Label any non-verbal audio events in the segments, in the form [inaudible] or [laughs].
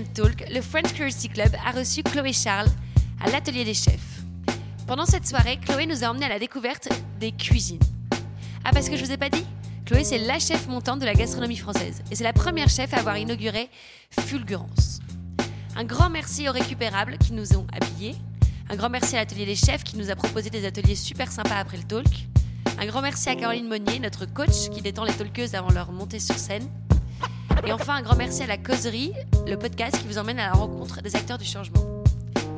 notre 21e talk, le French Curiosity Club a reçu Chloé Charles à l'atelier des chefs. Pendant cette soirée, Chloé nous a emmenés à la découverte des cuisines. Ah, parce que je vous ai pas dit? Chloé, c'est la chef montante de la gastronomie française. Et c'est la première chef à avoir inauguré Fulgurance. Un grand merci aux récupérables qui nous ont habillés. Un grand merci à l'atelier des chefs qui nous a proposé des ateliers super sympas après le talk. Un grand merci à Caroline Monnier, notre coach qui détend les talkeuses avant leur montée sur scène. Et enfin, un grand merci à la causerie, le podcast qui vous emmène à la rencontre des acteurs du changement.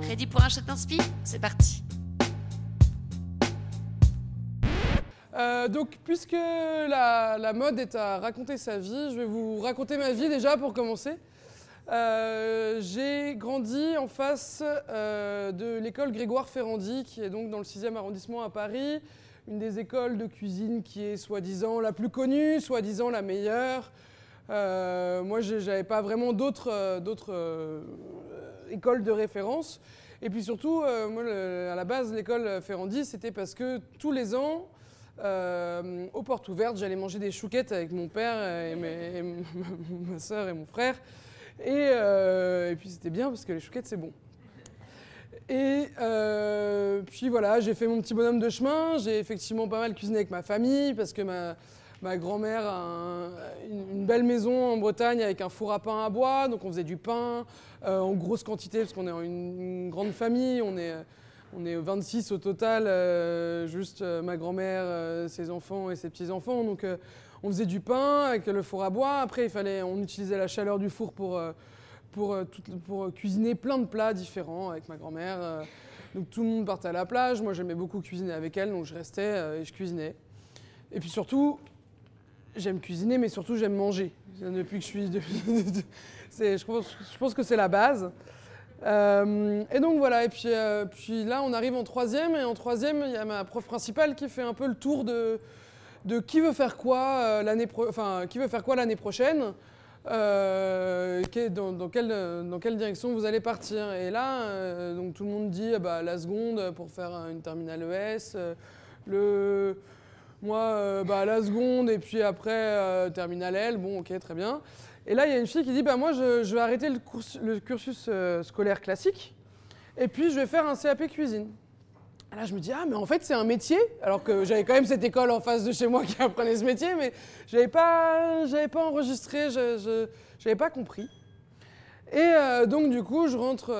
Ready pour un shot d'inspi? C'est parti Euh, donc, puisque la, mode est à raconter sa vie, je vais vous raconter ma vie déjà pour commencer. Euh, j'ai grandi en face euh, de l'école Grégoire Ferrandi, qui est donc dans le 6e arrondissement à Paris, une des écoles de cuisine qui est soi-disant la plus connue, soi-disant la meilleure. Euh, moi, j'ai- j'avais pas vraiment d'autres euh, euh, écoles de référence. Et puis surtout, à la base, l'école Ferrandi, c'était parce que tous les ans, aux portes ouvertes, j'allais manger des chouquettes avec mon père [laughs] ma soeur et mon frère. Et, puis c'était bien parce que les chouquettes, c'est bon. Et puis voilà, j'ai fait mon petit bonhomme de chemin. J'ai effectivement pas mal cuisiné avec ma famille parce que ma, ma grand-mère a un- une, belle maison en Bretagne avec un four à pain à bois. Donc on faisait du pain euh, en grosse quantité parce qu'on est une, grande famille. On est, on est 26 au total, euh, juste euh, ma grand-mère, euh, ses enfants et ses petits-enfants. Donc euh, on faisait du pain avec le four à bois. Après, il fallait, on utilisait la chaleur du four pour, euh, pour, euh, pour cuisiner plein de plats différents avec ma grand-mère. euh. donc tout le monde partait à la plage. Moi, j'aimais beaucoup cuisiner avec elle, donc je restais euh, et je cuisinais. Et puis surtout, j'aime cuisiner, mais surtout j'aime manger. Depuis que je suis, [laughs] je, pense, que c'est la base. Euh, et donc voilà, et puis, euh, puis là on arrive en troisième, et en troisième il y a ma prof principale qui fait un peu le tour de, de qui veut faire quoi euh, l'année enfin, qui veut faire quoi l'année prochaine, euh, dans, dans quelle, dans quelle direction vous allez partir. Et là, donc tout le monde dit ah bah, la seconde pour faire une terminale ES, le, moi euh, bah, la seconde et puis après euh, terminale L, bon ok très bien. Et là il y a une fille qui dit bah, moi je, vais arrêter le, cursus euh, scolaire classique et puis je vais faire un CAP cuisine. Et Là, je me dis, ah, mais en fait, c'est un métier. Alors que j'avais quand même cette école en face de chez moi qui apprenait ce métier, mais je n'avais pas, pas enregistré, je n'avais pas compris. Et euh, donc, du coup, je rentre,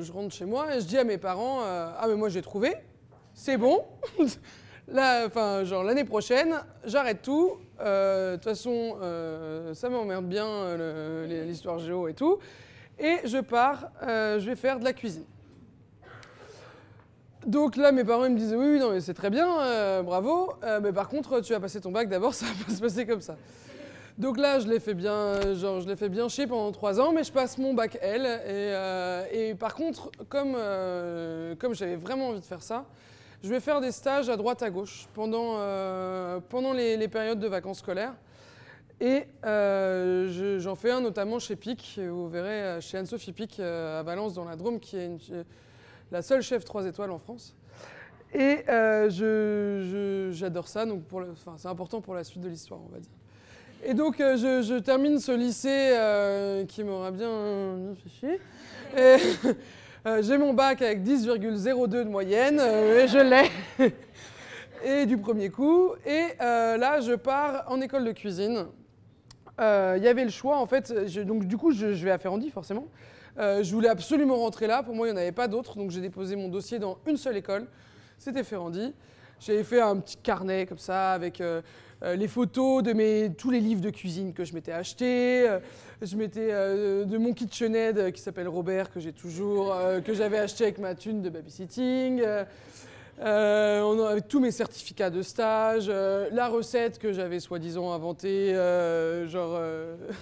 je rentre chez moi et je dis à mes parents, ah, mais moi, j'ai trouvé, c'est bon. Là, enfin, genre, l'année prochaine, j'arrête tout. Euh, De toute façon, euh, ça m'emmerde bien, euh, l'histoire géo et tout. Et je pars, je vais faire de la cuisine. Donc là, mes parents me disaient oui, oui, non, mais c'est très bien, bravo. Mais par contre, tu vas passer ton bac d'abord, [laughs] ça va pas se passer comme ça. Donc là, je l'ai fait bien, genre, je l'ai fait bien chier pendant trois ans, mais je passe mon bac L. Et, et par contre, comme, comme j'avais vraiment envie de faire ça, je vais faire des stages à droite à gauche pendant, euh, pendant les, périodes de vacances scolaires. Et euh, je- j'en fais un notamment chez Pic, vous verrez chez Anne-Sophie Pic euh, à Valence dans la Drôme, qui est la seule chef 3 étoiles en France. Et j'adore ça, donc c'est important pour la suite de l'histoire, on va dire. Et donc je, termine ce lycée qui m'aura bien, bien fait chier. [laughs] euh, J'ai mon bac avec 10,02 de moyenne, euh, et je l'ai. [laughs] et du premier coup. Et euh, là, je pars en école de cuisine. Il y avait le choix, en fait. donc, du coup, je, je vais à Ferrandi, forcément. Je voulais absolument rentrer là. Pour moi, il n'y en avait pas d'autres. Donc, j'ai déposé mon dossier dans une seule école. C'était Ferrandi. J'avais fait un petit carnet comme ça avec euh, les photos de mes, tous les livres de cuisine que je m'étais achetés. Euh, je m'étais euh, de mon KitchenAid qui s'appelle Robert que j'ai toujours, que j'avais acheté avec ma thune de babysitting. On tous mes certificats de stage, la recette que j'avais soi-disant inventée, genre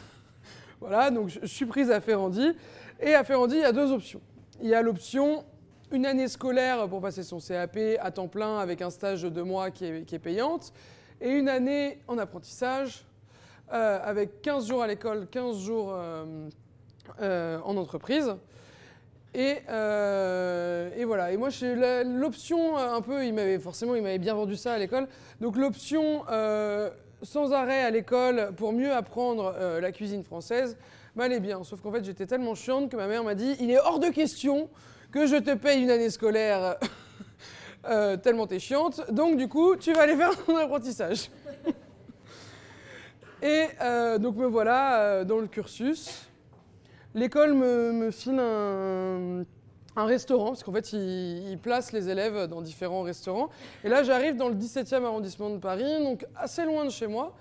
[laughs] voilà. Donc je, je suis prise à Ferrandi et à Ferrandi il y a deux options. Il y a l'option une année scolaire pour passer son CAP à temps plein avec un stage de deux mois qui est, qui est payante et une année en apprentissage euh, avec 15 jours à l'école, 15 jours euh, euh, en entreprise. Et, voilà. Et moi, l'option un peu, m'avait forcément, il m'avait bien vendu ça à l'école. Donc l'option sans arrêt à l'école pour mieux apprendre la cuisine française, m'allait bien. Sauf qu'en fait, j'étais tellement chiante que ma mère m'a dit il est hors de question que je te paye une année scolaire euh, tellement t'es chiante. Donc, du coup, tu vas aller faire ton apprentissage. [laughs] Et euh, donc, me voilà euh, dans le cursus. L'école me, me file un, un restaurant, parce qu'en fait, il, il place les élèves dans différents restaurants. Et là, j'arrive dans le 17e arrondissement de Paris, donc assez loin de chez moi,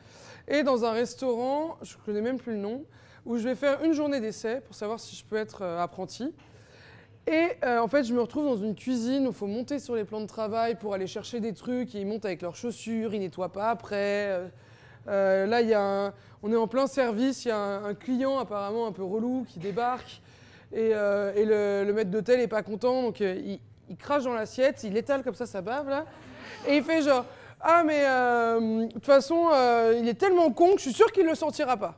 et dans un restaurant, je ne connais même plus le nom, où je vais faire une journée d'essai pour savoir si je peux être apprenti. Et euh, en fait, je me retrouve dans une cuisine où il faut monter sur les plans de travail pour aller chercher des trucs. Et ils montent avec leurs chaussures, ils nettoient pas après. Euh, euh, là, y a un- on est en plein service, il y a un, client apparemment un peu relou qui débarque. Et, euh, le, maître d'hôtel est pas content, donc il, crache dans l'assiette, il étale comme ça sa bave là. Et il fait genre Ah, mais de toute façon, il est tellement con que je suis sûr qu'il le sentira pas.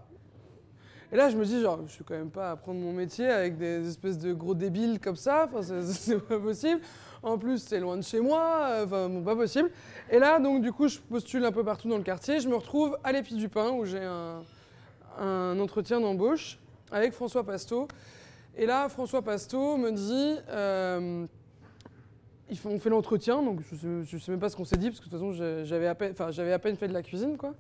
Et là, je me dis, genre, je suis quand même pas à apprendre mon métier avec des espèces de gros débiles comme ça. Enfin, [laughs] c'est- pas possible. En plus, c'est loin de chez moi. Enfin, bon, pas possible. Et là, donc, du coup, je postule un peu partout dans le quartier. Je me retrouve à l'Épi du Pain où j'ai un, entretien d'embauche avec François Pasteau. Et là, François Pasteau me dit. euh, on fait l'entretien, donc je je sais même pas ce qu'on s'est dit, parce que de toute façon, j'avais à, peine- à peine fait de la cuisine, quoi.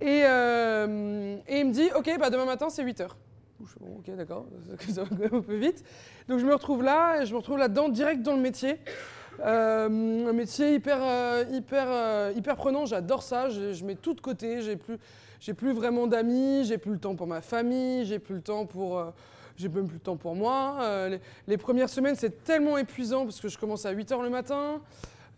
Et, euh, et il me dit, ok, bah demain matin, c'est 8 heures. Je fais, bon, ok, d'accord, [laughs] ça va un peu vite. Donc je me retrouve là, et je me retrouve là-dedans, direct dans le métier. Euh, un métier hyper, euh, hyper, hyper prenant, j'adore ça, je, mets tout de côté, j'ai plus, plus vraiment d'amis, j'ai plus le temps pour ma famille, j'ai plus le temps pour... j'ai même plus le temps pour moi. Les, les premières semaines, c'est tellement épuisant parce que je commence à 8 heures le matin.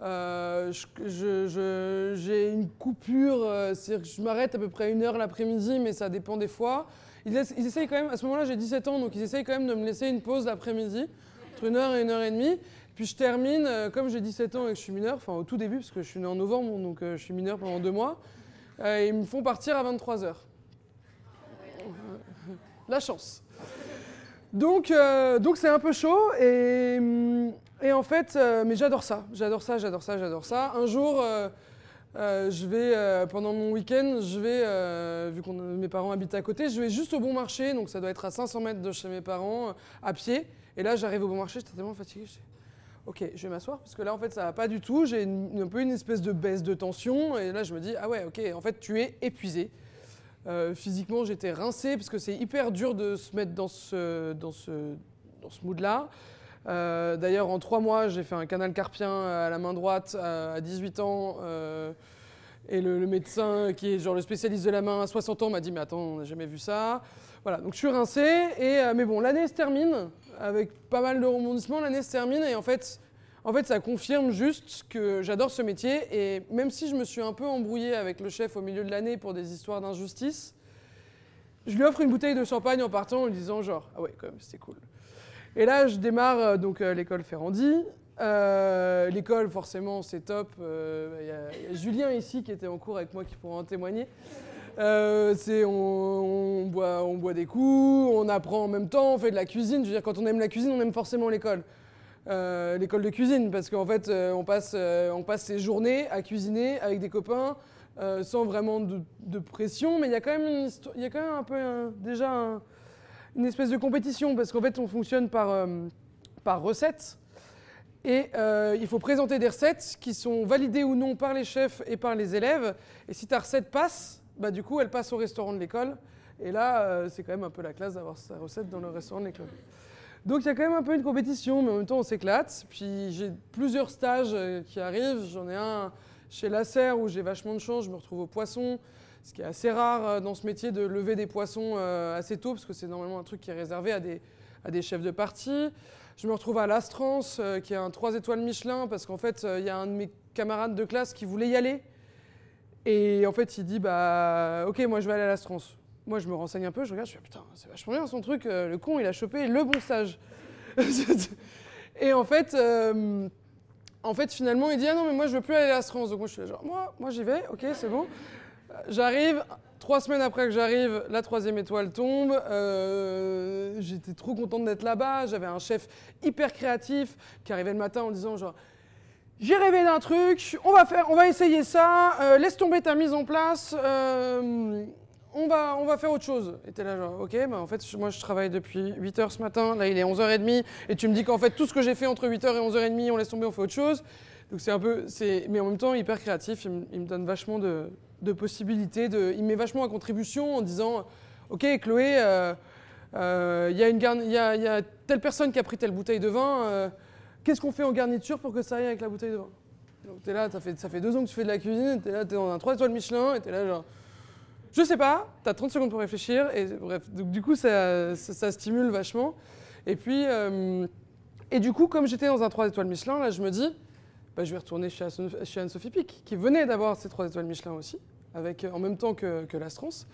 Euh, j'ai une coupure, euh, c'est-à-dire que je m'arrête à peu près une heure l'après-midi, mais ça dépend des fois. Ils, essayent quand même, à ce moment-là j'ai 17 ans, donc ils essayent quand même de me laisser une pause l'après-midi, entre une heure et une heure et demie. Puis je termine, euh, comme j'ai 17 ans et que je suis mineur, enfin au tout début, parce que je suis né en novembre, donc euh, je suis mineur pendant deux mois, ils me font partir à 23 heures. La chance. Donc, euh, donc c'est un peu chaud et, et en fait, euh, mais j'adore ça, j'adore ça, j'adore ça, j'adore ça. Un jour, euh, je vais pendant mon week-end, je vais, vu que mes parents habitent à côté, je vais juste au bon marché, donc ça doit être à 500 mètres de chez mes parents, à pied. Et là, j'arrive au bon marché, j'étais tellement fatiguée. je Ok, je vais m'asseoir parce que là, en fait, ça va pas du tout. J'ai un peu une espèce de baisse de tension et là, je me dis ah ouais, ok, en fait, tu es épuisé. Euh, physiquement, j'étais rincé parce que c'est hyper dur de se mettre dans ce, dans ce, dans ce mood-là. Euh, D'ailleurs, en trois mois, j'ai fait un canal carpien à la main droite à à 18 ans. euh, et le, médecin, qui est genre le spécialiste de la main à 60 ans, m'a dit Mais attends, on n'a jamais vu ça. Voilà, donc je suis rincé. Et, mais bon, l'année se termine avec pas mal de rebondissements. L'année se termine et en fait, en fait, ça confirme juste que j'adore ce métier. Et même si je me suis un peu embrouillé avec le chef au milieu de l'année pour des histoires d'injustice, je lui offre une bouteille de champagne en partant en lui disant genre ah ouais quand même c'était cool. Et là je démarre euh, donc euh, l'école Ferrandi. Euh, l'école forcément c'est top. Il y, a- Julien ici qui était en cours avec moi qui pourra en témoigner. C'est on, on on boit des coups, on apprend en même temps, on fait de la cuisine. Je veux dire quand on aime la cuisine on aime forcément l'école. Euh, l'école de cuisine parce qu'en fait euh, on passe euh, on passe ses journées à cuisiner avec des copains sans vraiment de, pression mais il y a quand même y a quand même un peu déjà un- une espèce de compétition parce qu'en fait on fonctionne par par recette et il faut présenter des recettes qui sont validées ou non par les chefs et par les élèves et si ta recette passe bah du coup elle passe au restaurant de l'école et là c'est quand même un peu la classe d'avoir sa recette dans le restaurant de l'école donc il y a quand même un peu une compétition, mais en même temps on s'éclate. Puis j'ai plusieurs stages euh, qui arrivent. J'en ai un chez Lasser où j'ai vachement de chance, je me retrouve au poisson, ce qui est assez rare euh, dans ce métier de lever des poissons euh, assez tôt, parce que c'est normalement un truc qui est réservé à des, à des chefs de partie. Je me retrouve à l'Astrance, qui est un 3 étoiles Michelin, parce qu'en fait il y a un de mes camarades de classe qui voulait y aller. Et en fait il dit, bah ok moi je vais aller à l'Astrance. Moi, je me renseigne un peu, je regarde, je fais putain, c'est vachement bien son truc. euh, le con, il a chopé le bon stage. [laughs] et en fait, euh, en fait, finalement, il dit ah non, mais moi, je veux plus aller à l'Astrance. Donc moi, je suis là, genre moi, moi, j'y vais. Ok, c'est bon. Euh, J'arrive. Trois semaines après que j'arrive, la troisième étoile tombe. J'étais trop contente d'être là-bas. J'avais un chef hyper créatif qui arrivait le matin en disant genre j'ai rêvé d'un truc, on va faire, on va essayer ça. laisse tomber ta mise en place. On va, on va faire autre chose. Et t'es là, genre, ok, bah en fait, moi je travaille depuis 8h ce matin, là il est 11h30, et tu me dis qu'en fait, tout ce que j'ai fait entre 8h et 11h30, on laisse tomber, on fait autre chose. Donc c'est un peu, c'est, mais en même temps, hyper créatif, il, il me donne vachement de, de possibilités, de, il me met vachement à contribution en disant, ok, Chloé, euh, euh, il y, y, a, y a telle personne qui a pris telle bouteille de vin, euh, qu'est-ce qu'on fait en garniture pour que ça aille avec la bouteille de vin? Donc t'es là, ça fait, ça fait deux ans que tu fais de la cuisine, t'es là, t'es dans un 3 étoiles Michelin, et t'es là genre... Je sais pas, t'as 30 secondes pour réfléchir, et bref, donc du coup ça, ça, stimule vachement. Et puis, euh, et du coup, comme j'étais dans un 3 étoiles Michelin, là je me dis, bah, je vais retourner chez, Anne- chez Anne-Sophie Pic, qui venait d'avoir ses 3 étoiles Michelin aussi, avec, en même temps que, que l'Astrance.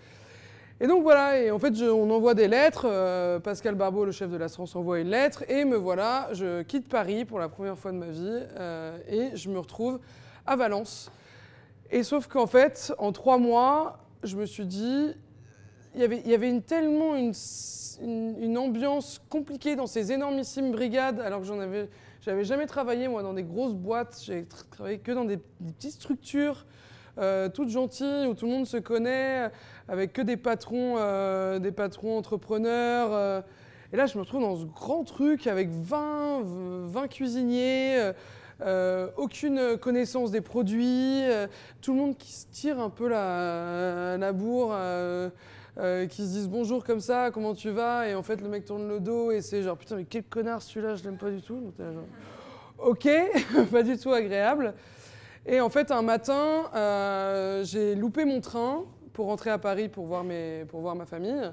Et donc voilà, et en fait on envoie des lettres, euh, Pascal Barbeau, le chef de l'Astrance, envoie une lettre, et me voilà, je quitte Paris pour la première fois de ma vie, euh, et je me retrouve à Valence. Et sauf qu'en fait, en trois mois, je me suis dit, il y avait, une, tellement une, ambiance compliquée dans ces énormissimes brigades, alors que j'en avais, j'avais jamais travaillé moi dans des grosses boîtes, j'ai tra- travaillé que dans des, des petites structures, euh, toutes gentilles où tout le monde se connaît, avec que des patrons, euh, des patrons entrepreneurs. euh. et là, je me retrouve dans ce grand truc avec 20, 20 cuisiniers. Euh, aucune connaissance des produits, euh, tout le monde qui se tire un peu la, la bourre, euh, qui se disent bonjour comme ça, comment tu vas Et en fait, le mec tourne le dos et c'est genre putain, mais quel connard celui-là, je l'aime pas du tout. Ok, [laughs] pas du tout agréable. Et en fait, un matin, j'ai loupé mon train pour rentrer à Paris pour voir, mes, pour voir ma famille.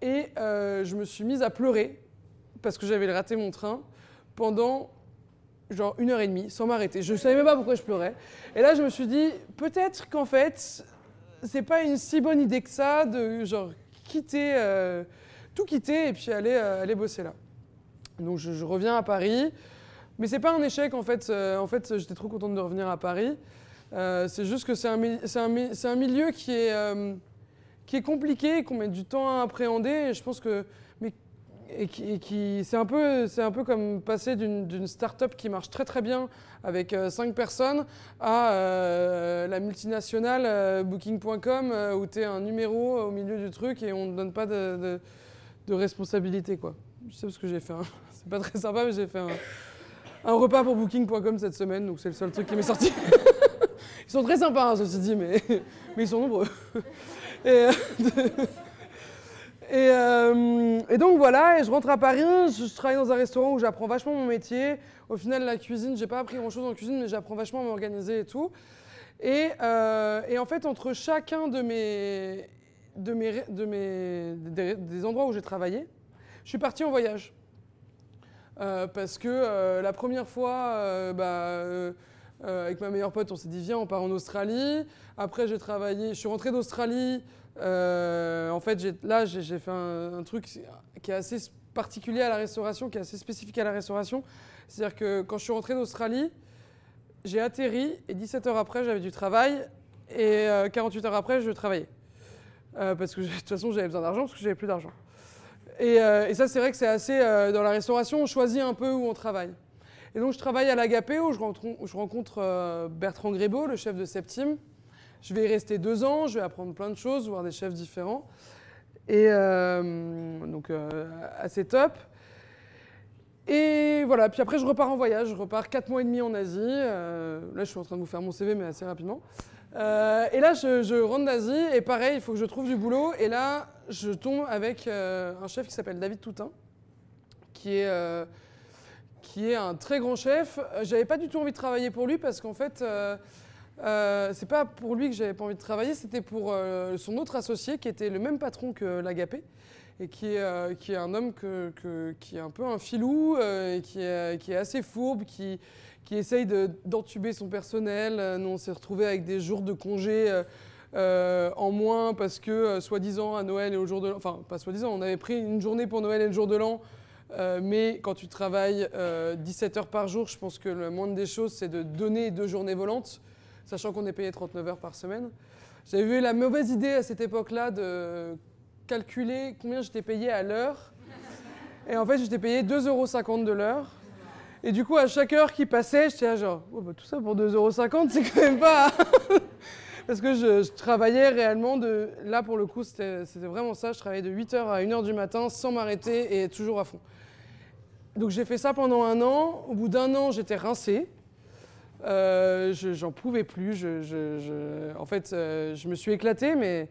Et je me suis mise à pleurer parce que j'avais raté mon train pendant genre une heure et demie sans m'arrêter. Je ne savais même pas pourquoi je pleurais. Et là, je me suis dit, peut-être qu'en fait, c'est pas une si bonne idée que ça de genre quitter, euh, tout quitter et puis aller, euh, aller bosser là. Donc je, reviens à Paris. Mais c'est pas un échec en fait. Euh, en fait, j'étais trop contente de revenir à Paris. C'est juste que c'est un, un, un milieu qui est, qui est compliqué, qu'on met du temps à appréhender. Je pense que. Mais, et qui, c'est, un peu, c'est un peu comme passer d'une, start-up qui marche très très bien avec 5 personnes à euh, la multinationale euh, Booking.com euh, où tu es un numéro au milieu du truc et on ne donne pas de, de, responsabilité. Quoi. Je sais parce que j'ai fait un. [laughs] C'est pas très sympa, mais j'ai fait un, un repas pour Booking.com cette semaine, donc c'est le seul truc qui m'est sorti. [laughs] Ils sont très sympas, hein, ceci dit, mais, [laughs] mais ils sont nombreux. Euh, et, euh, et donc voilà, et je rentre à Paris, je, travaille dans un restaurant où j'apprends vachement mon métier. Au final, la cuisine, j'ai pas appris grand chose en cuisine, mais j'apprends vachement à m'organiser et tout. Et, euh, et en fait, entre chacun de mes, de mes, de mes, des, endroits où j'ai travaillé, je suis partie en voyage. Euh, parce que la première fois, bah, avec ma meilleure pote, on s'est dit viens, on part en Australie. Après, j'ai travaillé, je suis rentrée d'Australie. Euh, en fait, là, j'ai fait un, truc qui est assez particulier à la restauration, qui est assez spécifique à la restauration. C'est-à-dire que quand je suis rentrée d'Australie, j'ai atterri et 17 heures après, j'avais du travail. Et euh, 48 heures après, je travaillais. Euh, parce que [laughs] de toute façon, j'avais besoin d'argent, parce que j'avais plus d'argent. Et, euh, ça, c'est vrai que c'est assez. euh, dans la restauration, on choisit un peu où on travaille. Et donc, je travaille à l'Agapé, où je rencontre, où je rencontre euh, Bertrand Grébeau, le chef de Septime. Je vais y rester deux ans, je vais apprendre plein de choses, voir des chefs différents. Et euh, donc, euh, assez top. Et voilà, puis après, je repars en voyage. Je repars quatre mois et demi en Asie. Euh, là, je suis en train de vous faire mon CV, mais assez rapidement. Et là, je, rentre d'Asie, et pareil, il faut que je trouve du boulot. Et là, je tombe avec un chef qui s'appelle David Toutin, qui est, qui est un très grand chef. J'avais pas du tout envie de travailler pour lui parce qu'en fait, euh, c'est pas pour lui que j'avais pas envie de travailler, c'était pour euh, son autre associé qui était le même patron que l'Agapé et qui est, euh, qui est un homme qui est un peu un filou euh, et qui est, qui est assez fourbe, qui, qui essaye de- d'entuber son personnel. Nous, on s'est retrouvés avec des jours de congé en moins parce que, soi-disant, à Noël et au jour de l'an, enfin, pas soi-disant, on avait pris une journée pour Noël et le jour de l'an. mais quand tu travailles euh, 17 heures par jour, je pense que le moindre des choses, c'est de donner deux journées volantes, sachant qu'on est payé 39 heures par semaine. J'avais eu la mauvaise idée à cette époque-là de calculer combien j'étais payé à l'heure. Et en fait, j'étais payé 2,50 euros de l'heure. Et du coup, à chaque heure qui passait, j'étais là genre, Oh, bah, tout ça pour 2,50 euros, c'est quand même pas. [laughs] parce que je, travaillais réellement de. Là, pour le coup, c'était vraiment ça. Je travaillais de 8h à 1h du matin sans m'arrêter et toujours à fond. Donc j'ai fait ça pendant un an. Au bout d'un an, j'étais rincé. Euh, j'en pouvais plus. En fait, euh, je me suis éclaté, mais,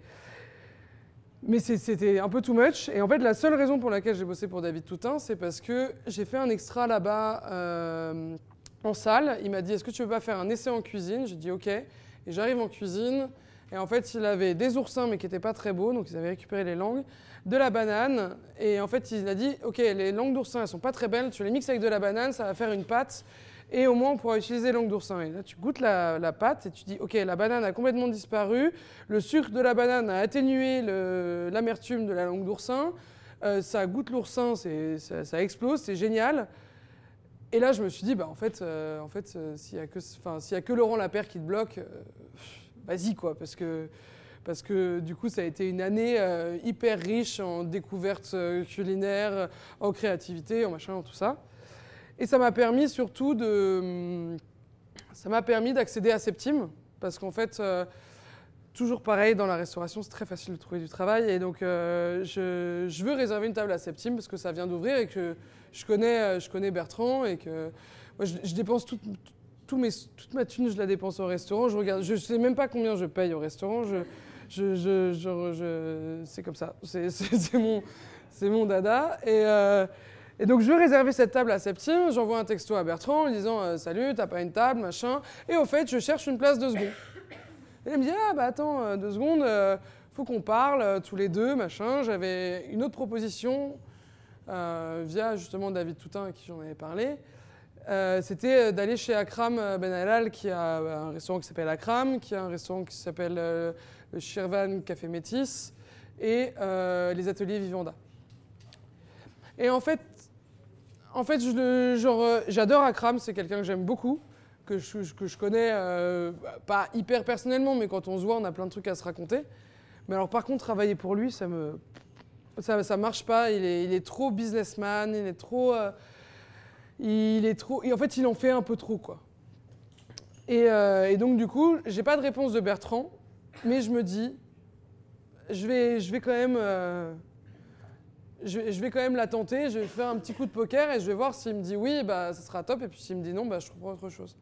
mais c'était un peu too much. Et en fait, la seule raison pour laquelle j'ai bossé pour David Toutain, c'est parce que j'ai fait un extra là-bas euh, en salle. Il m'a dit Est-ce que tu veux pas faire un essai en cuisine? J'ai dit OK. Et j'arrive en cuisine. Et en fait, il avait des oursins, mais qui n'étaient pas très beaux, donc ils avaient récupéré les langues, de la banane. Et en fait, il a dit Ok, les langues d'oursin, elles sont pas très belles, tu les mixes avec de la banane, ça va faire une pâte et au moins on pourra utiliser langue d'oursin. Et là, tu goûtes la, pâte et tu dis, ok, la banane a complètement disparu, le sucre de la banane a atténué l'amertume de la langue d'oursin, euh, ça goûte l'oursin, ça, explose, c'est génial. Et là, je me suis dit, bah, en fait, euh, en fait euh, s'il n'y a, a, que Laurent Lapère qui te bloque, vas-y, quoi, parce que parce que du coup ça a été une année hyper riche en découvertes culinaires, en créativité, en machin, en tout ça. Et ça m'a permis surtout de. Hum, ça m'a permis d'accéder à Septime, parce qu'en fait, euh, toujours pareil, dans la restauration, c'est très facile de trouver du travail. Et donc, euh, je, veux réserver une table à Septime, parce que ça vient d'ouvrir et que je connais, euh, je connais Bertrand et que je, dépense tout, mes, toute ma thune, je la dépense au restaurant. Je regarde, je sais même pas combien je paye au restaurant. Je, je, c'est comme ça. C'est [laughs] mon, mon dada. Et, et donc je vais réserver cette table à Septime, j'envoie un texto à Bertrand en lui disant euh, Salut, t'as pas une table, machin. Et au fait, je cherche une place de seconde. Et il me dit Ah bah attends, euh, deux secondes, euh, faut qu'on parle tous les deux, machin. J'avais une autre proposition via justement David Toutain à qui j'en avais parlé. C'était d'aller chez Akram Ben Halal qui a un restaurant qui s'appelle Akram, qui a un restaurant qui s'appelle le Shirvan Café Métis et les ateliers Vivanda. Et en fait, en fait, euh, j'adore Akram, c'est quelqu'un que j'aime beaucoup, que je, que je connais euh, pas hyper personnellement, mais quand on se voit, on a plein de trucs à se raconter. Mais alors, par contre, travailler pour lui, ça me. Ça, ça marche pas, il est, il est trop businessman, il est trop. Euh, il est trop. Et en fait, il en fait un peu trop, quoi. Et, et donc, du coup, j'ai pas de réponse de Bertrand, mais je me dis, je vais, je vais quand même je, vais quand même la tenter, je vais faire un petit coup de poker et je vais voir s'il me dit oui, bah, ça sera top, et puis s'il me dit non, bah, je trouverai autre chose.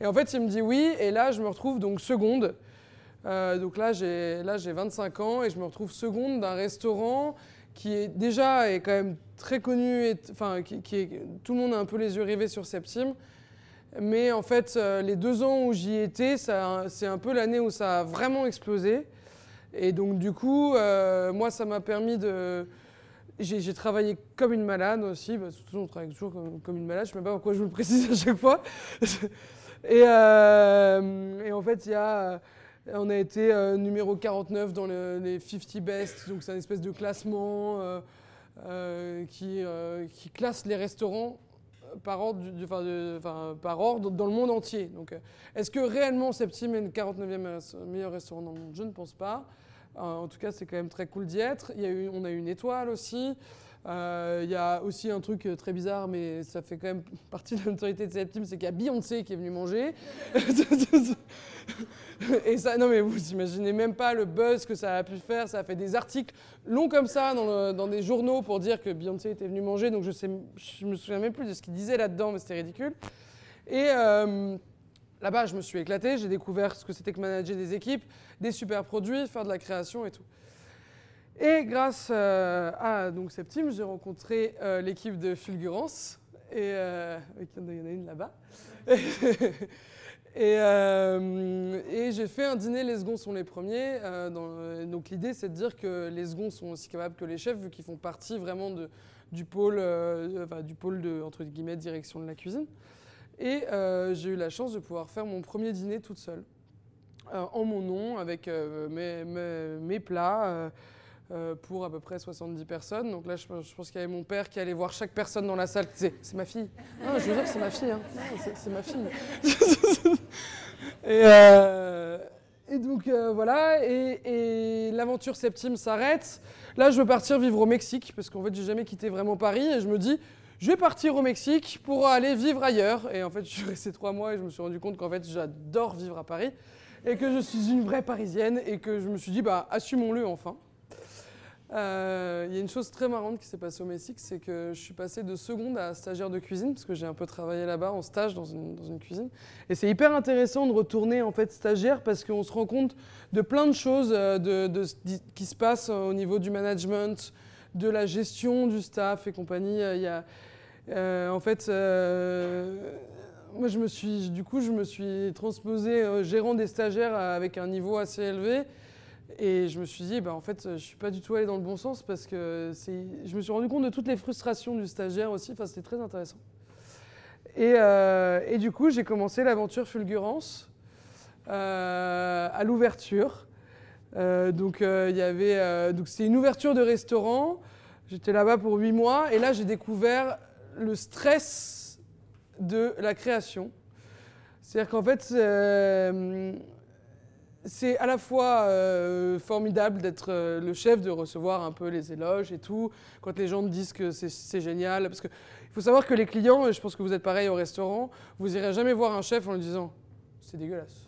Et en fait, il me dit oui, et là, je me retrouve donc seconde. Euh, donc là, j'ai 25 ans et je me retrouve seconde d'un restaurant qui est déjà est quand même très connu, et, enfin, qui, est, tout le monde a un peu les yeux rivés sur Septime. Mais en fait, euh, les deux ans où j'y étais, c'est un peu l'année où ça a vraiment explosé. Et donc, du coup, euh, moi, ça m'a permis de, j'ai travaillé comme une malade aussi. Bah, on travaille toujours comme, une malade. Je ne sais même pas pourquoi je vous le précise à chaque fois. [laughs] Euh, et, en fait, on a été euh, numéro 49 dans les 50 best. Donc, c'est un espèce de classement euh, qui, classe les restaurants par ordre, dans le monde entier. Est-ce que réellement Septime est le 49e meilleur restaurant dans le monde? Je ne pense pas. Euh, en tout cas, c'est quand même très cool d'y être. Il y a eu, on a eu une étoile aussi. Euh, il y a aussi un truc euh, très bizarre, mais ça fait quand même [laughs] partie de l'autorité de cette team, c'est qu'il y a Beyoncé qui est venu manger. [laughs] Et ça, non mais vous imaginez même pas le buzz que ça a pu faire. Ça a fait des articles longs comme ça dans, des journaux pour dire que Beyoncé était venue manger. Donc je sais, je me souviens même plus de ce qu'il disait là-dedans, mais c'était ridicule. Et Là-bas, je me suis éclaté, j'ai découvert ce que c'était que manager des équipes, des super produits, faire de la création et tout. Et grâce euh, à donc, Septime, j'ai rencontré euh, l'équipe de Fulgurance, et euh, il y en a une là-bas. [laughs] et, j'ai fait un dîner, les seconds sont les premiers. Donc l'idée, c'est de dire que les seconds sont aussi capables que les chefs, vu qu'ils font partie vraiment du pôle, du pôle de entre guillemets direction de la cuisine. Et euh, j'ai eu la chance de pouvoir faire mon premier dîner toute seule, euh, en mon nom, avec euh, mes, plats. pour à peu près 70 personnes. Donc là, je, pense qu'il y avait mon père qui allait voir chaque personne dans la salle C'est ma fille. Je veux dire, c'est ma fille. Hein. C'est ma fille. et, donc voilà, et, et l'aventure septime s'arrête. Là, je veux partir vivre au Mexique, parce qu'en fait, j'ai jamais quitté vraiment Paris, et je me dis je vais partir au Mexique pour aller vivre ailleurs. Et en fait, [laughs] je suis resté trois mois et je me suis rendu compte qu'en fait, j'adore vivre à Paris. et que je suis une vraie parisienne et que je me suis dit, bah, assumons-le enfin. Euh, il y a une chose très marrante qui s'est passée au Mexique, c'est que je suis passée de seconde à stagiaire de cuisine, parce que j'ai un peu travaillé là-bas en stage dans une, cuisine. Et c'est hyper intéressant de retourner en fait stagiaire, parce qu'on se rend compte de plein de choses euh, de, de, qui se passent au niveau du management, de la gestion du staff et compagnie. Il y a, euh, en fait, euh, moi je me suis, du coup, je me suis transposé euh, gérant des stagiaires avec un niveau assez élevé. Et je me suis dit, bah, en fait, je ne suis pas du tout allé dans le bon sens parce que je me suis rendu compte de toutes les frustrations du stagiaire aussi. Enfin, c'était très intéressant. Et, euh, du coup, j'ai commencé l'aventure Fulgurance euh, à l'ouverture. Euh, donc, il y donc c'était une ouverture de restaurant. J'étais là-bas pour huit mois et là, j'ai découvert le stress de la création. C'est-à-dire qu'en fait, c'est à la fois euh, formidable d'être euh, le chef, de recevoir un peu les éloges et tout, quand les gens me disent que c'est génial. Parce qu'il faut savoir que les clients, et je pense que vous êtes pareil au restaurant, vous irez jamais voir un chef en lui disant c'est dégueulasse.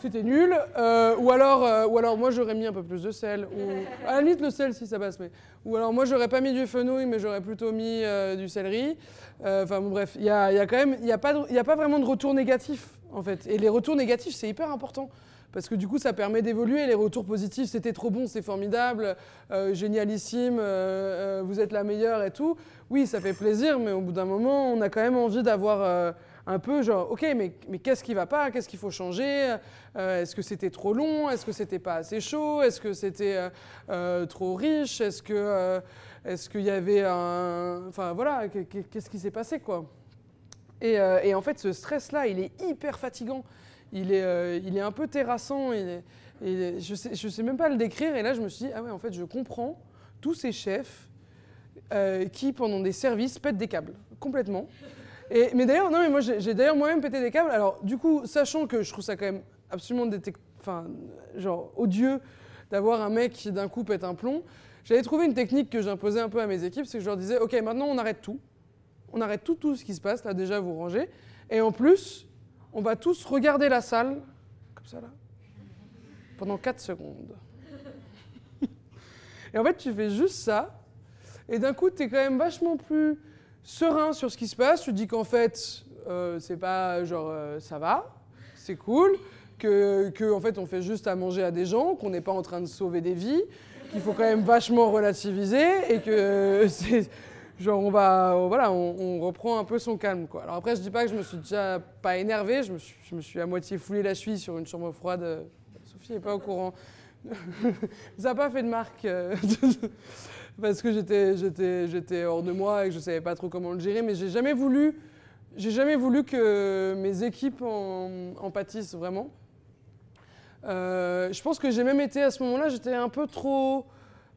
C'était nul, euh, ou, alors, ou alors moi j'aurais mis un peu plus de sel, ou à la limite le sel si ça passe, mais ou alors moi j'aurais pas mis du fenouil, mais j'aurais plutôt mis du céleri. Enfin bon, bref, il y a, quand même, il n'y a, pas a pas vraiment de retour négatif en fait. Et les retours négatifs c'est hyper important parce que du coup ça permet d'évoluer. Les retours positifs, c'était trop bon, c'est formidable, euh, génialissime, euh, euh, vous êtes la meilleure et tout. Oui, ça fait plaisir, mais au bout d'un moment, on a quand même envie d'avoir un peu genre, ok, mais, mais qu'est-ce qui va pas? Qu'est-ce qu'il faut changer? Est-ce que c'était trop long? Est-ce que c'était pas assez chaud? Est-ce que c'était trop riche? Est-ce que est-ce qu'il y avait un, enfin voilà, qu'est-ce qui s'est passé quoi? Et, et en fait, ce stress-là, il est hyper fatigant. Il est, euh, il est un peu terrassant. je ne sais, sais même pas le décrire. Et là, je me suis dit, ah ouais, en fait, je comprends tous ces chefs euh, qui, pendant des services, pètent des câbles, complètement. Mais d'ailleurs, non, mais moi, j'ai d'ailleurs moi-même pété des câbles. Alors, du coup, sachant que je trouve ça quand même absolument enfin, genre, odieux d'avoir un mec qui d'un coup pète un plomb, j'avais trouvé une technique que j'imposais un peu à mes équipes, c'est que je leur disais, OK, maintenant on arrête tout. On arrête tout, tout ce qui se passe, là déjà vous rangez. Et en plus, on va tous regarder la salle, comme ça là, pendant 4 secondes. [laughs] et en fait, tu fais juste ça, et d'un coup, tu es quand même vachement plus serein sur ce qui se passe. Tu dis qu'en fait, euh, c'est pas genre euh, ça va, c'est cool, que, que, en fait, on fait juste à manger à des gens, qu'on n'est pas en train de sauver des vies, qu'il faut quand même vachement relativiser, et que [laughs] c'est genre on va voilà on, reprend un peu son calme quoi. Alors après je dis pas que je me suis déjà pas énervé je me suis, je me suis à moitié foulé la cheville sur une chambre froide. Sophie n'est pas au courant. [laughs] Ça n'a pas fait de marque euh, [laughs] parce que j'étais hors de moi et que je savais pas trop comment le gérer mais j'ai jamais voulu j'ai jamais voulu que mes équipes en, pâtissent vraiment euh, je pense que j'ai même été à ce moment-là j'étais un peu trop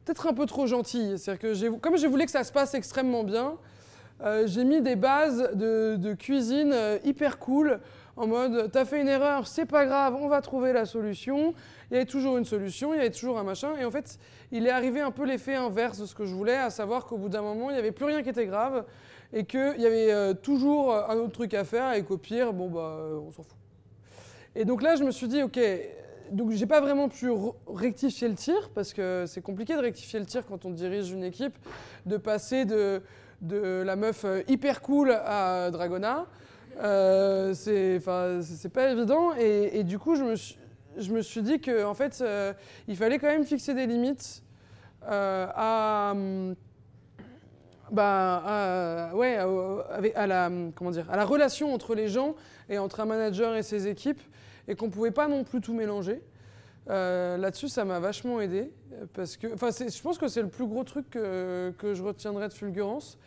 peut-être un peu trop gentil. C'est-à-dire que comme je voulais que ça se passe extrêmement bien, euh, j'ai mis des bases de, cuisine euh, hyper cool, en mode t'as fait une erreur, c'est pas grave, on va trouver la solution. Il y avait toujours une solution, il y avait toujours un machin. Et en fait, il est arrivé un peu l'effet inverse de ce que je voulais, à savoir qu'au bout d'un moment, il n'y avait plus rien qui était grave et qu'il y avait euh, toujours un autre truc à faire et qu'au pire, bon, bah, on s'en fout. Et donc là, je me suis dit, ok, donc j'ai pas vraiment pu rectifier le tir parce que c'est compliqué de rectifier le tir quand on dirige une équipe, de passer de, de la meuf euh, hyper cool à Dragona. Euh, c'est pas évident et, du coup je me suis, je me suis dit qu'en en fait euh, il fallait quand même fixer des limites euh, à, bah, ouais, à, la, comment dire, à la relation entre les gens et entre un manager et ses équipes et qu'on ne pouvait pas non plus tout mélanger. Euh, là-dessus, ça m'a vachement aidé. Parce que, je pense que c'est le plus gros truc que, que, je retiendrai de Fulgurance.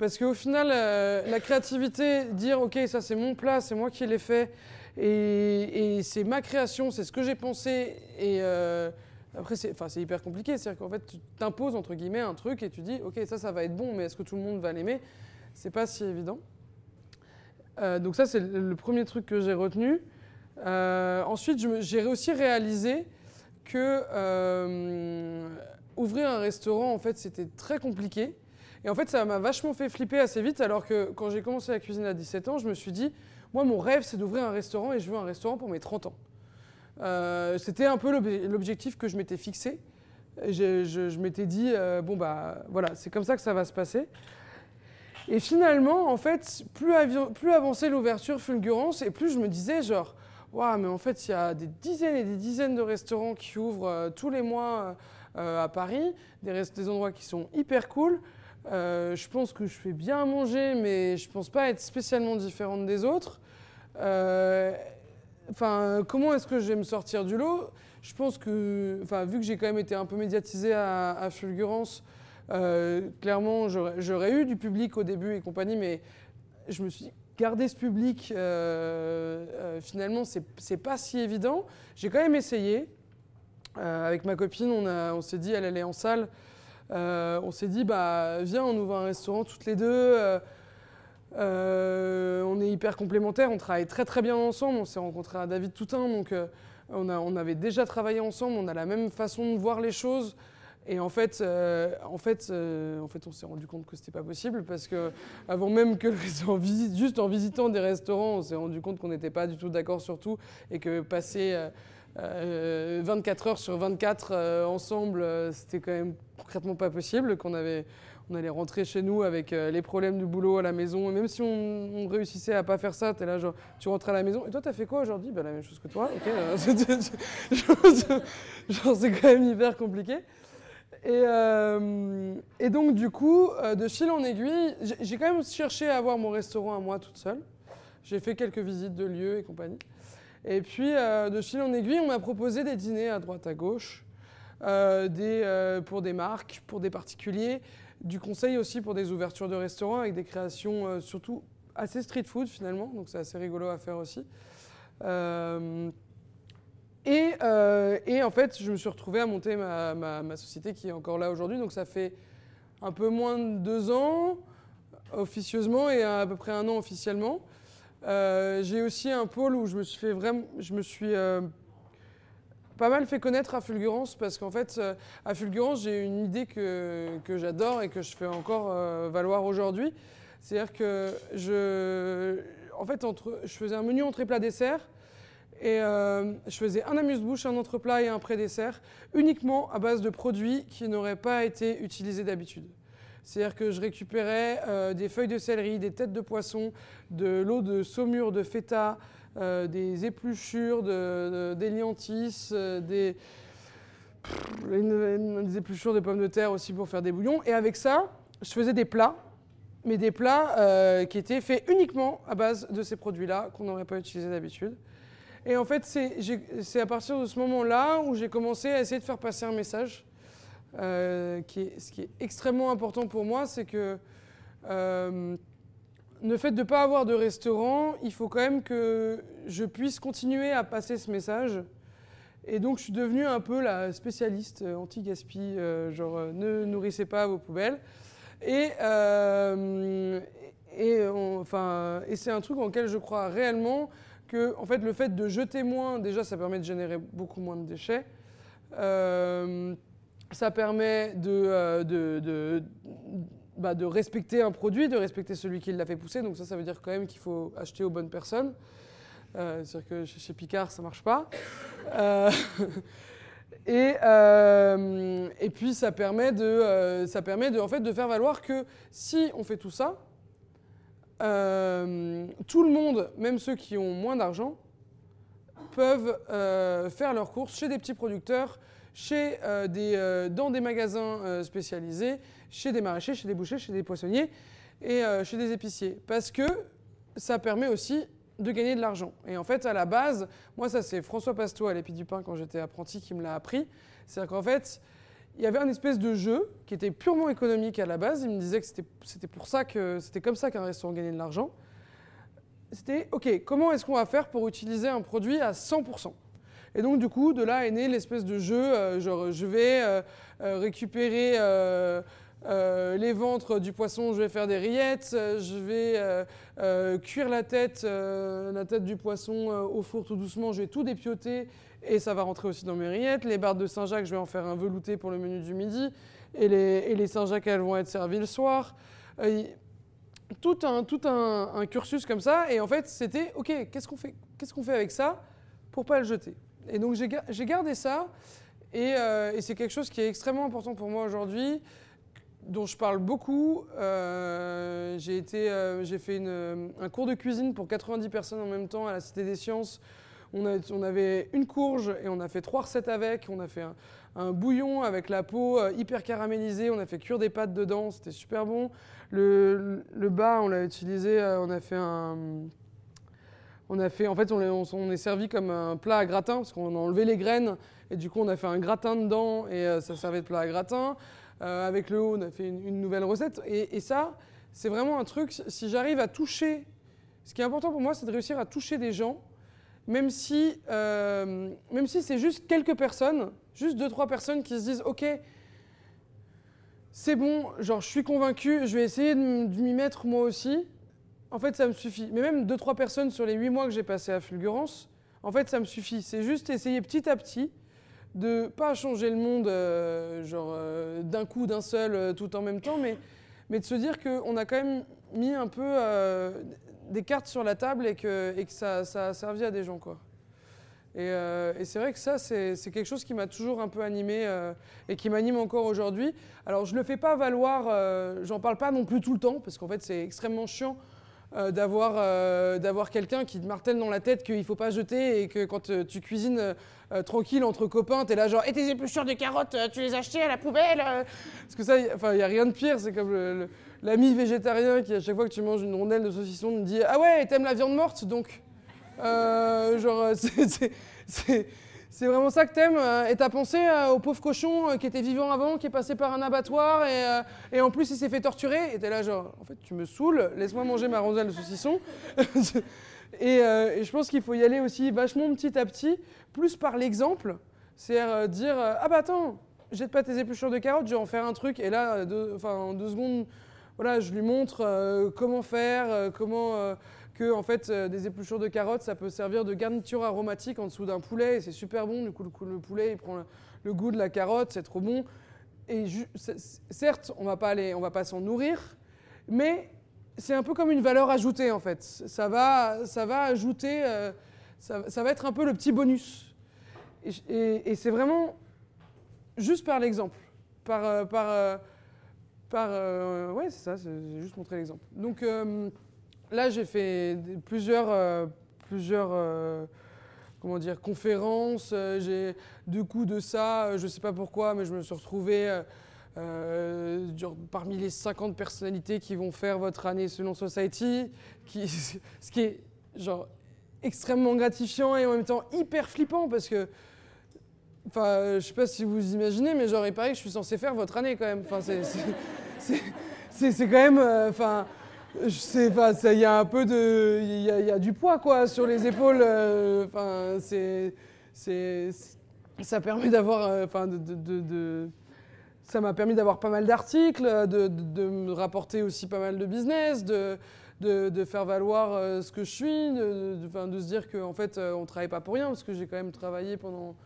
Parce qu'au final, euh, la créativité, dire OK, ça c'est mon plat, c'est moi qui l'ai fait, et, c'est ma création, c'est ce que j'ai pensé. Et euh, après, c'est hyper compliqué. C'est-à-dire qu'en fait, tu t'imposes entre guillemets un truc et tu dis OK, ça, ça va être bon, mais est-ce que tout le monde va l'aimer? C'est pas si évident. donc, ça, c'est le premier truc que j'ai retenu. Euh, ensuite, j'ai aussi réalisé que euh, ouvrir un restaurant, en fait, c'était très compliqué. Et en fait, ça m'a vachement fait flipper assez vite, alors que quand j'ai commencé la cuisine à 17 ans, je me suis dit, moi, mon rêve, c'est d'ouvrir un restaurant et je veux un restaurant pour mes 30 ans. Euh, C'était un peu l'objectif que je m'étais fixé. Je, m'étais dit, euh, bon, bah voilà, c'est comme ça que ça va se passer. Et finalement, en fait, plus, plus avançait l'ouverture Fulgurance, et plus je me disais, genre, waouh, mais en fait, il y a des dizaines et des dizaines de restaurants qui ouvrent euh, tous les mois à Paris, des, des, endroits qui sont hyper cool. Euh, je pense que je fais bien à manger, mais je pense pas être spécialement différente des autres. Euh, comment est-ce que je vais me sortir du lot? Je pense que, enfin, vu que j'ai quand même été un peu médiatisé à, Fulgurance, euh, clairement, j'aurais eu du public au début et compagnie, mais je me suis dit, garder ce public, finalement, c'est pas si évident. J'ai quand même essayé. Avec ma copine, on, on s'est dit, elle allait en salle. On s'est dit, bah, viens, on ouvre un restaurant toutes les deux. on est hyper complémentaires, on travaille très très bien ensemble. On s'est rencontrés à David Toutain, donc on, avait déjà travaillé ensemble. On a la même façon de voir les choses. Et en fait, euh, euh, on s'est rendu compte que c'était pas possible parce que avant même que en visite, juste en visitant des restaurants, on s'est rendu compte qu'on n'était pas du tout d'accord sur tout et que passer euh, 24 heures sur 24 ensemble, c'était quand même concrètement pas possible, qu'on avait on allait rentrer chez nous avec les problèmes du boulot à la maison. Et même si on, réussissait à pas faire ça, es là, genre, tu rentres à la maison. Et toi, tu as fait quoi aujourd'hui? Ben, La même chose que toi. [laughs] Genre, c'est quand même hyper compliqué. Et, euh, et, donc, du coup, euh, de fil en aiguille, j'ai quand même cherché à avoir mon restaurant à moi toute seule. J'ai fait quelques visites de lieux et compagnie. Et puis, euh, de fil en aiguille, on m'a proposé des dîners à droite à gauche, euh, des, euh, pour des marques, pour des particuliers, du conseil aussi pour des ouvertures de restaurants avec des créations euh, surtout assez street food finalement, donc c'est assez rigolo à faire aussi. Et, euh, en fait, je me suis retrouvé à monter ma, société qui est encore là aujourd'hui. Donc ça fait un peu moins de deux ans officieusement et à peu près un an officiellement. Euh, j'ai aussi un pôle où je me suis fait vraiment, je me suis euh, pas mal fait connaître à Fulgurance parce qu'en fait, euh, à Fulgurance, j'ai une idée que, que j'adore et que je fais encore euh, valoir aujourd'hui. C'est-à-dire que je, en fait, entre, je faisais un menu entrée plat dessert et euh, je faisais un amuse-bouche, un entreplat et un pré-dessert, uniquement à base de produits qui n'auraient pas été utilisés d'habitude. C'est-à-dire que je récupérais des feuilles de céleri, des têtes de poisson, de l'eau de saumure, de feta, euh, des épluchures, de, de, des liantis, euh, des, épluchures de pommes de terre aussi pour faire des bouillons. Et avec ça, je faisais des plats, mais des plats euh, qui étaient faits uniquement à base de ces produits-là qu'on n'aurait pas utilisés d'habitude. Et en fait, c'est à partir de ce moment-là où j'ai commencé à essayer de faire passer un message. Euh, qui est, ce qui est extrêmement important pour moi, c'est que euh, le fait de ne pas avoir de restaurant, il faut quand même que je puisse continuer à passer ce message. Et donc, je suis devenue un peu la spécialiste anti-gaspi, euh, genre euh, ne nourrissez pas vos poubelles. Et, euh, enfin, c'est un truc en lequel je crois réellement que en fait, le fait de jeter moins, déjà, ça permet de générer beaucoup moins de déchets. Euh, ça permet euh, de, bah, de, respecter un produit, de respecter celui qui l'a fait pousser. Donc ça, ça veut dire quand même qu'il faut acheter aux bonnes personnes. Euh, C'est-à-dire que chez, Picard, ça marche pas. Euh, [laughs] et, euh, et puis ça permet, de, ça permet en fait, de faire valoir que si on fait tout ça, tout le monde, même ceux qui ont moins d'argent, peuvent faire leurs courses chez des petits producteurs, chez, euh, des, euh, dans des magasins euh, spécialisés, chez des maraîchers, chez des bouchers, chez des poissonniers et chez des épiciers. Parce que ça permet aussi de gagner de l'argent. Et en fait, à la base, moi, ça c'est François Pasteau à l'Épi du Pain quand j'étais apprenti qui me l'a appris. C'est-à-dire qu'en fait, il y avait un espèce de jeu qui était purement économique à la base. Il me disait que c'était pour ça que c'était comme ça qu'un restaurant gagnait de l'argent. C'était OK, comment est-ce qu'on va faire pour utiliser un produit à 100% Et donc, du coup, de là est né l'espèce de jeu, euh, genre, je vais euh, euh, récupérer les ventres du poisson, je vais faire des rillettes, je vais cuire la tête, la tête du poisson au four tout doucement, je vais tout dépioter et ça va rentrer aussi dans mes rillettes. Les barres de Saint-Jacques, je vais en faire un velouté pour le menu du midi. Et les, Saint-Jacques, elles vont être servies le soir. Tout un, tout un, cursus comme ça. Et en fait, c'était, OK, qu'est-ce qu'on fait, qu'est-ce fait avec ça pour pas le jeter? Et donc j'ai gardé ça. Et, et c'est quelque chose qui est extrêmement important pour moi aujourd'hui dont je parle beaucoup. Euh, euh, j'ai fait un cours de cuisine pour 90 personnes en même temps à la Cité des Sciences. On, avait une courge et on a fait trois recettes avec. On a fait un, bouillon avec la peau euh, hyper caramélisée. On a fait cuire des pâtes dedans. C'était super bon. Le, le bas, on l'a utilisé. on a fait un. On a fait, en fait, on est, servi comme un plat à gratin parce qu'on a enlevé les graines et du coup on a fait un gratin dedans et ça servait de plat à gratin. Euh, avec le haut, on a fait une, nouvelle recette. Et, ça, c'est vraiment un truc, si j'arrive à toucher, ce qui est important pour moi, c'est de réussir à toucher des gens, même si, euh, même si c'est juste quelques personnes, juste deux, trois personnes qui se disent, OK, c'est bon, genre je suis convaincu, je vais essayer de m'y mettre moi aussi. En fait, ça me suffit. Mais même deux, trois personnes sur les huit mois que j'ai passé à Fulgurance, en fait, ça me suffit. C'est juste essayer petit à petit de pas changer le monde euh, genre euh, d'un coup, d'un seul, euh, tout en même temps, mais, mais de se dire qu'on a quand même mis un peu des cartes sur la table et que, et que ça, ça, a servi à des gens. Quoi. Et, et c'est vrai que ça, c'est quelque chose qui m'a toujours un peu animé et qui m'anime encore aujourd'hui. Alors je ne le fais pas valoir, j'en parle pas non plus tout le temps, parce qu'en fait c'est extrêmement chiant euh, d'avoir euh, d'avoir quelqu'un qui te martèle dans la tête qu'il ne faut pas jeter et que quand euh, tu cuisines tranquille entre copains, tu es là genre « Et tes épluchures de carottes, tu les as à la poubelle ?» Parce que ça, il n'y a rien de pire, c'est comme l'ami végétarien qui, à chaque fois que tu manges une rondelle de saucisson, me dit « Ah ouais, t'aimes la viande morte, donc Genre, [laughs] c'est c'est vraiment ça que t'aimes euh, Et t'as pensé euh, au pauvre cochon euh, qui était vivant avant, qui est passé par un abattoir et, en plus il s'est fait torturer Et t'es là genre, en fait tu me saoules, laisse-moi manger ma rondelle de saucisson. [laughs] et, et, je pense qu'il faut y aller aussi vachement petit à petit, plus par l'exemple. C'est-à-dire dire, ah bah attends, jette pas tes épluchures de carottes, je vais en faire un truc. Et là, en deux secondes, voilà, je lui montre comment faire, comment en fait, euh, des épluchures de carottes, ça peut servir de garniture aromatique en dessous d'un poulet, et c'est super bon. Du coup, le, poulet, il prend le, goût de la carotte, c'est trop bon. Et certes, on va pas aller, on va pas s'en nourrir, mais c'est un peu comme une valeur ajoutée en fait. Ça va, ça va ajouter, euh, ça, va être un peu le petit bonus. Et, c'est vraiment juste par l'exemple, par, euh, par, par ouais, c'est ça, c'est juste montrer l'exemple. Donc Là, j'ai fait plusieurs, euh, plusieurs euh, comment dire, conférences. Euh, j'ai du coup de ça, je ne sais pas pourquoi, mais je me suis retrouvé parmi les 50 personnalités qui vont faire votre année selon Society, [laughs] ce qui est genre extrêmement gratifiant et en même temps hyper flippant parce que Enfin, je sais pas si vous imaginez, mais genre, il paraît que je suis censé faire votre année quand même. Enfin, c'est [laughs] quand même. Il y a un peu de. Il y, a du poids, quoi, sur les épaules. Euh, enfin, c'est. Ça permet d'avoir. Euh, enfin, de, ça m'a permis d'avoir pas mal d'articles, de, me rapporter aussi pas mal de business, de, de, faire valoir euh, ce que je suis, de, de, se dire qu'en en fait, on ne travaille pas pour rien, parce que j'ai quand même travaillé pendant,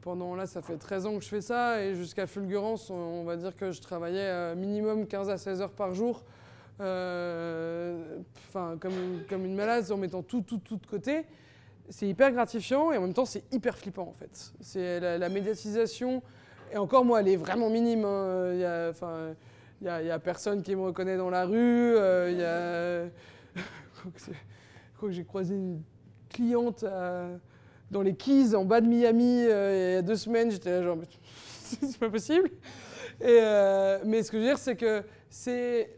pendant, là, ça fait 13 ans que je fais ça, et jusqu'à Fulgurance, on, va dire que je travaillais minimum 15 à 16 heures par jour enfin, comme, comme une malade en mettant tout, tout, tout de côté, c'est hyper gratifiant et en même temps c'est hyper flippant en fait. C'est la, médiatisation, et encore moi elle est vraiment minime. Hein. Enfin, il y, a, personne qui me reconnaît dans la rue. Euh, il y a... [laughs] je crois que j'ai croisé une cliente dans les Keys en bas de Miami euh, il y a deux semaines. J'étais là genre, [laughs] c'est pas possible. Mais ce que je veux dire, c'est que c'est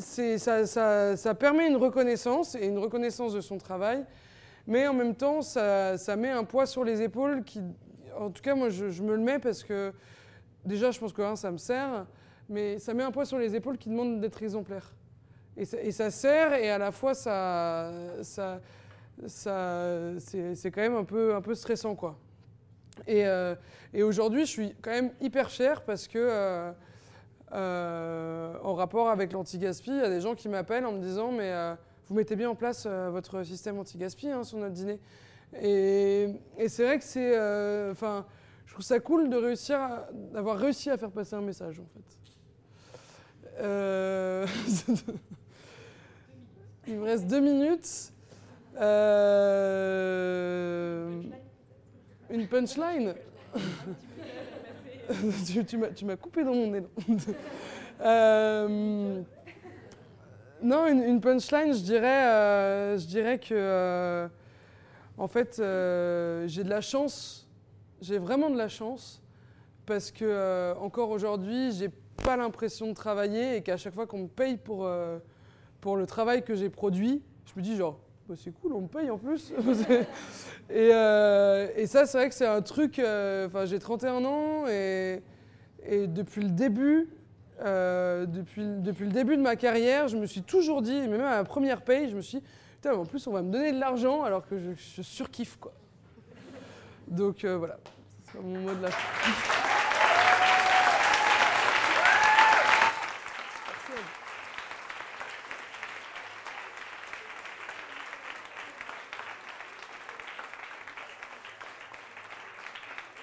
ça, permet une reconnaissance et une reconnaissance de son travail, mais en même temps, ça, met un poids sur les épaules qui, en tout cas, moi, je, me le mets parce que déjà, je pense que ça me sert, mais ça met un poids sur les épaules qui demande d'être exemplaire. Et ça, sert, et à la fois, ça, ça, c'est quand même un peu, un peu stressant, quoi. Et, euh, aujourd'hui, je suis quand même hyper fier parce que euh, euh, en rapport avec l'anti-gaspi, il y a des gens qui m'appellent en me disant Mais euh, vous mettez bien en place euh, votre système anti-gaspi hein, sur notre dîner. Et, c'est vrai que c'est. Enfin, je trouve ça cool de réussir, d'avoir réussi à faire passer un message en fait. [laughs] il me reste deux minutes. Une punchline [laughs] Tu, tu m'as- coupé dans mon élan. [laughs] Euh, non, une, punchline, je dirais, euh, je dirais que, euh, en fait, j'ai de la chance, j'ai vraiment de la chance, parce que encore aujourd'hui, j'ai pas l'impression de travailler et qu'à chaque fois qu'on me paye pour, pour le travail que j'ai produit, je me dis genre, Bah, c'est cool, on me paye en plus. [laughs] et, euh, et ça, c'est vrai que c'est un truc, euh, enfin, j'ai 31 ans et, depuis le début, euh, depuis, depuis le début de ma carrière, je me suis toujours dit, même à ma première paye, je me suis dit, putain, en plus on va me donner de l'argent alors que je, surkiffe quoi. Donc voilà, c'est mon mot de la fin. [laughs]